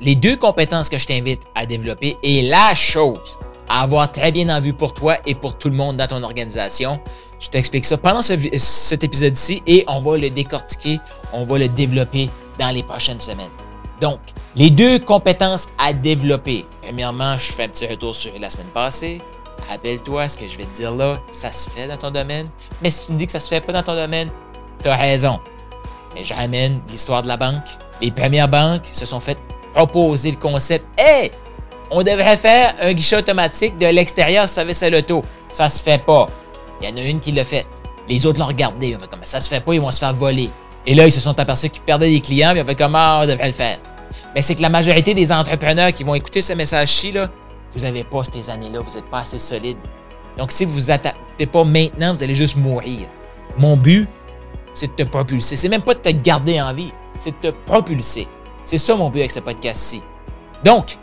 les deux compétences que je t'invite à développer et la chose à avoir très bien en vue pour toi et pour tout le monde dans ton organisation. Je t'explique ça pendant cet épisode-ci et on va le décortiquer, on va le développer dans les prochaines semaines. Donc, les deux compétences à développer. Premièrement, je fais un petit retour sur la semaine passée. Rappelle-toi, ce que je vais te dire là, ça se fait dans ton domaine. Mais si tu me dis que ça se fait pas dans ton domaine, tu as raison. Mais je ramène l'histoire de la banque. Les premières banques se sont faites proposer le concept Hey, on devrait faire un guichet automatique de l'extérieur service à l'auto. Ça se fait pas. Il y en a une qui l'a fait. Les autres l'ont regardé. On fait comme ça se fait pas, ils vont se faire voler. Et là, ils se sont aperçus qu'ils perdaient des clients, puis on fait comment ah, on devrait le faire. Mais c'est que la majorité des entrepreneurs qui vont écouter ce message-ci, vous n'avez pas ces années-là, vous n'êtes pas assez solide. Donc, si vous vous adaptez pas maintenant, vous allez juste mourir. Mon but, c'est de te propulser. C'est même pas de te garder en vie, c'est de te propulser. C'est ça mon but avec ce podcast-ci. Donc,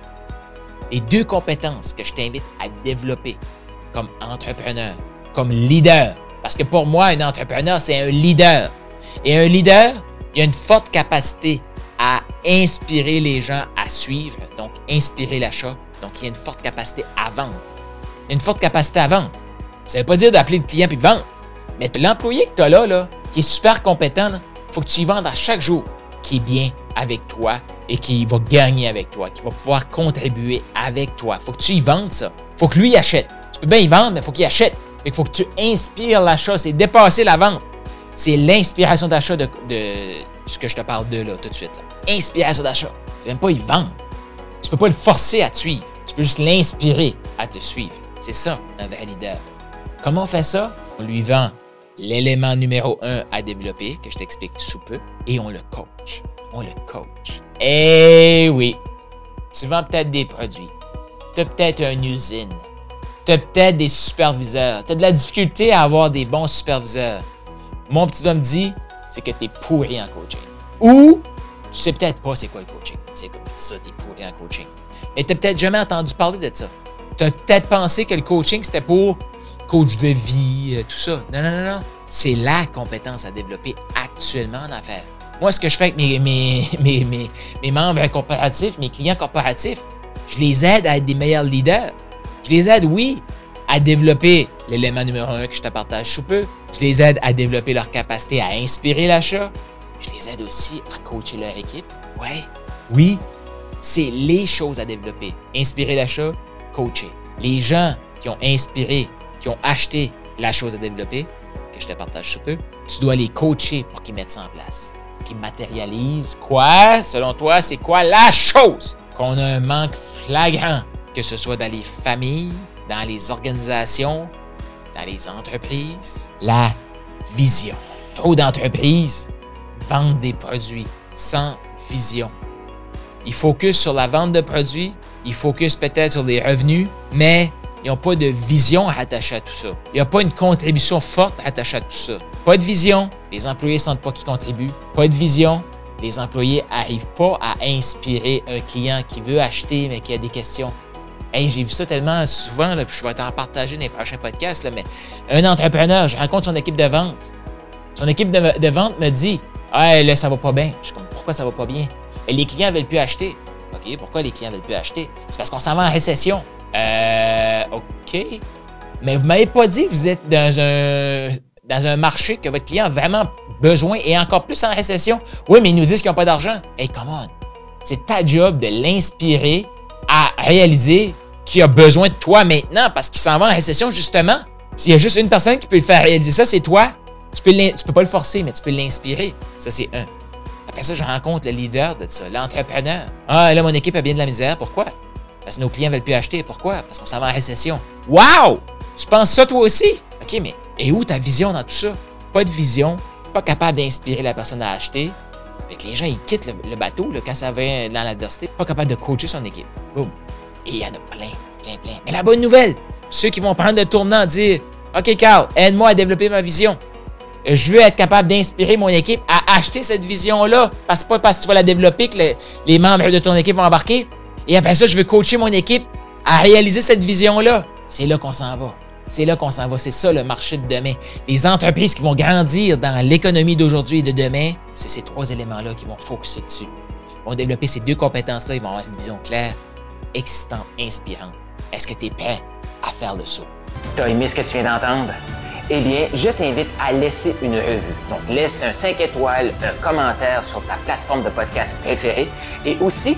les deux compétences que je t'invite à développer comme entrepreneur, comme leader, parce que pour moi, un entrepreneur, c'est un leader. Et un leader, il a une forte capacité à inspirer les gens à suivre, donc inspirer l'achat. Donc, il y a une forte capacité à vendre. Il a une forte capacité à vendre. Ça ne veut pas dire d'appeler le client et de vendre. Mais l'employé que tu as là, là, qui est super compétent, il faut que tu y vendes à chaque jour qui est bien avec toi et qui va gagner avec toi, qui va pouvoir contribuer avec toi. faut que tu y vendes ça. faut que lui achète. Tu peux bien y vendre, mais faut qu'il achète. Il faut que tu inspires l'achat. C'est dépasser la vente. C'est l'inspiration d'achat de, ce que je te parle de là tout de suite. Inspiration d'achat. C'est même pas y vendre. Tu peux pas le forcer à te suivre. Tu peux juste l'inspirer à te suivre. C'est ça, un vrai leader. Comment on fait ça? On lui vend l'élément numéro un à développer, que je t'explique sous peu, et on le coach. On le coach. Eh oui, tu vends peut-être des produits, tu as peut-être une usine, tu as peut-être des superviseurs, tu as de la difficulté à avoir des bons superviseurs. Mon petit homme dit, c'est que tu es pourri en coaching. Ou tu sais peut-être pas c'est quoi le coaching. Tu sais, comme ça, tu es pourri en coaching. Mais tu peut-être jamais entendu parler de ça. Tu as peut-être pensé que le coaching, c'était pour coach de vie, euh, tout ça. Non, non, non, non. C'est la compétence à développer actuellement en affaires. Moi, ce que je fais avec mes, membres corporatifs, mes clients corporatifs, je les aide à être des meilleurs leaders. Je les aide, oui, à développer l'élément numéro un que je te partage sous peu. Je les aide à développer leur capacité à inspirer l'achat. Je les aide aussi à coacher leur équipe. Ouais, oui, c'est les choses à développer. Inspirer l'achat, coacher. Les gens qui ont inspiré qui ont acheté la chose à développer, que je te partage sous peu, tu dois les coacher pour qu'ils mettent ça en place. Qu'ils matérialisent quoi? Selon toi, c'est quoi la chose? Qu'on a un manque flagrant, que ce soit dans les familles, dans les organisations, dans les entreprises? La vision. Trop d'entreprises vendent des produits sans vision. Ils focusent sur la vente de produits, ils focusent peut-être sur les revenus, mais ils n'ont pas de vision attachée à tout ça. Il n'y a pas une contribution forte attachée à tout ça. Pas de vision, les employés ne sentent pas qu'ils contribuent. Pas de vision, les employés n'arrivent pas à inspirer un client qui veut acheter mais qui a des questions. Hey, j'ai vu ça tellement souvent, là, puis je vais t'en partager dans les prochains podcasts, mais un entrepreneur, je rencontre son équipe de vente. Son équipe de, vente me dit Hey, là, ça va pas bien. Je suis comme Pourquoi ça va pas bien? Et les clients ne veulent plus acheter. OK, pourquoi les clients ne veulent plus acheter? C'est parce qu'on s'en va en récession. Euh, OK. Mais vous ne m'avez pas dit que vous êtes dans un, dans un marché que votre client a vraiment besoin et encore plus en récession. Oui, mais ils nous disent qu'ils n'ont pas d'argent. Hey, come on. C'est ta job de l'inspirer à réaliser qu'il a besoin de toi maintenant parce qu'il s'en va en récession, justement. S'il y a juste une personne qui peut le faire réaliser ça, c'est toi. Tu peux, tu peux pas le forcer, mais tu peux l'inspirer. Ça, c'est un. Après ça, je rencontre le leader de ça, l'entrepreneur. Ah, là, mon équipe a bien de la misère. Pourquoi? Parce que nos clients veulent plus acheter. Pourquoi? Parce qu'on s'en va en récession. Wow! Tu penses ça toi aussi? OK, mais et où ta vision dans tout ça? Pas de vision, pas capable d'inspirer la personne à acheter. Fait que les gens, ils quittent le, bateau quand ça va dans l'adversité. Pas capable de coacher son équipe. Boum. Et il y en a plein, plein, plein. Mais la bonne nouvelle, ceux qui vont prendre le tournant, dire OK, Carl, aide-moi à développer ma vision. Je veux être capable d'inspirer mon équipe à acheter cette vision-là. Parce que pas parce que tu vas la développer que les membres de ton équipe vont embarquer. Et après ça, je veux coacher mon équipe à réaliser cette vision-là. C'est là qu'on s'en va. C'est là qu'on s'en va. C'est ça le marché de demain. Les entreprises qui vont grandir dans l'économie d'aujourd'hui et de demain, c'est ces trois éléments-là qui vont focuser dessus. Ils vont développer ces deux compétences-là. Ils vont avoir une vision claire, excitante, inspirante. Est-ce que tu es prêt à faire le saut? Tu as aimé ce que tu viens d'entendre? Eh bien, je t'invite à laisser une revue. Donc, laisse un 5 étoiles, un commentaire sur ta plateforme de podcast préférée et aussi